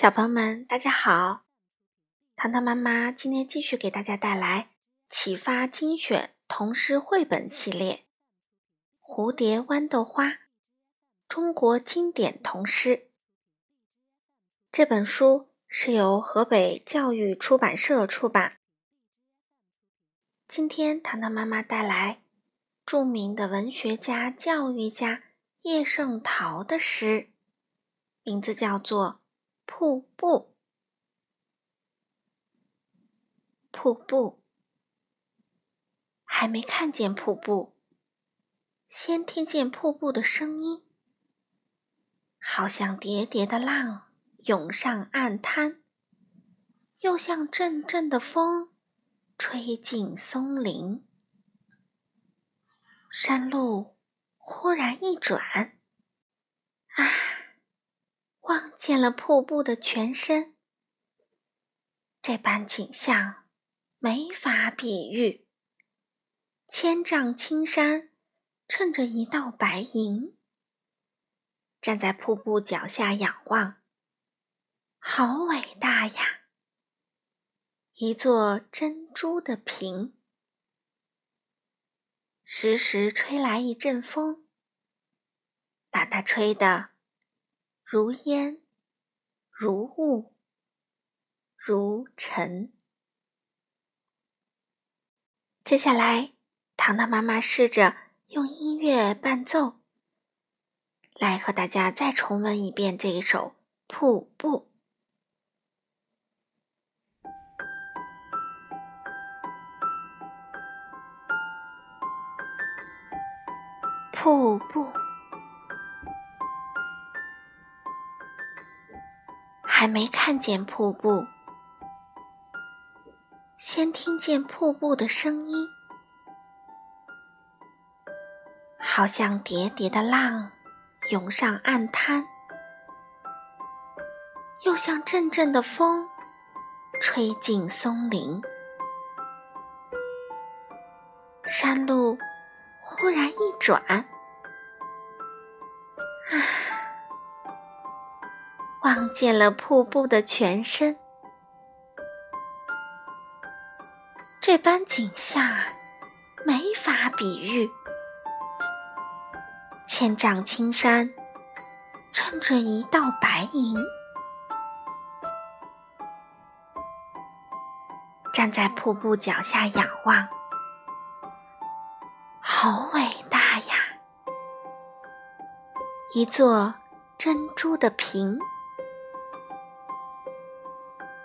小朋友们，大家好！糖糖妈妈今天继续给大家带来启发精选童诗绘本系列《蝴蝶豌豆花》中国经典童诗。这本书是由河北教育出版社出版。今天糖糖妈妈带来著名的文学家、教育家叶圣陶的诗，名字叫做。瀑布，瀑布，还没看见瀑布，先听见瀑布的声音，好像叠叠的浪涌上岸滩，又像阵阵的风吹进松林。山路忽然一转，啊！见了瀑布的全身，这般景象没法比喻。千丈青山衬着一道白银，站在瀑布脚下仰望，好伟大呀！一座珍珠的瓶，时时吹来一阵风，把它吹得。如烟，如雾，如尘。接下来，糖糖妈妈试着用音乐伴奏，来和大家再重温一遍这一首《瀑布》。瀑布。还没看见瀑布，先听见瀑布的声音，好像叠叠的浪涌上岸滩，又像阵阵的风吹进松林。山路忽然一转，望见了瀑布的全身，这般景象没法比喻。千丈青山衬着一道白银，站在瀑布脚下仰望，好伟大呀！一座珍珠的瓶。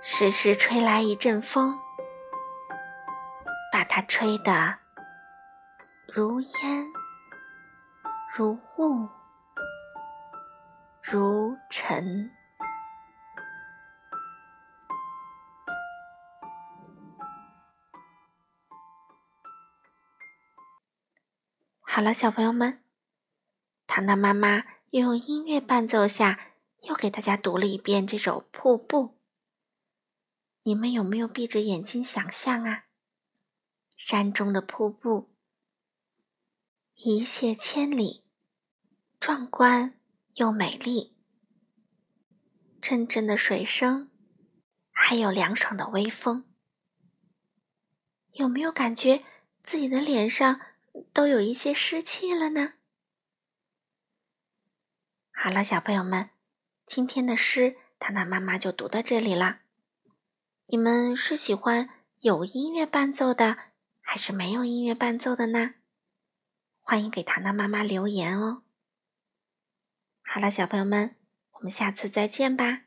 时时吹来一阵风，把它吹得如烟、如雾、如尘。好了，小朋友们，糖糖妈妈又用音乐伴奏下，又给大家读了一遍这首《瀑布》。你们有没有闭着眼睛想象啊？山中的瀑布，一泻千里，壮观又美丽。阵阵的水声，还有凉爽的微风，有没有感觉自己的脸上都有一些湿气了呢？好了，小朋友们，今天的诗，糖糖妈妈就读到这里了。你们是喜欢有音乐伴奏的，还是没有音乐伴奏的呢？欢迎给糖糖妈妈留言哦。好了，小朋友们，我们下次再见吧。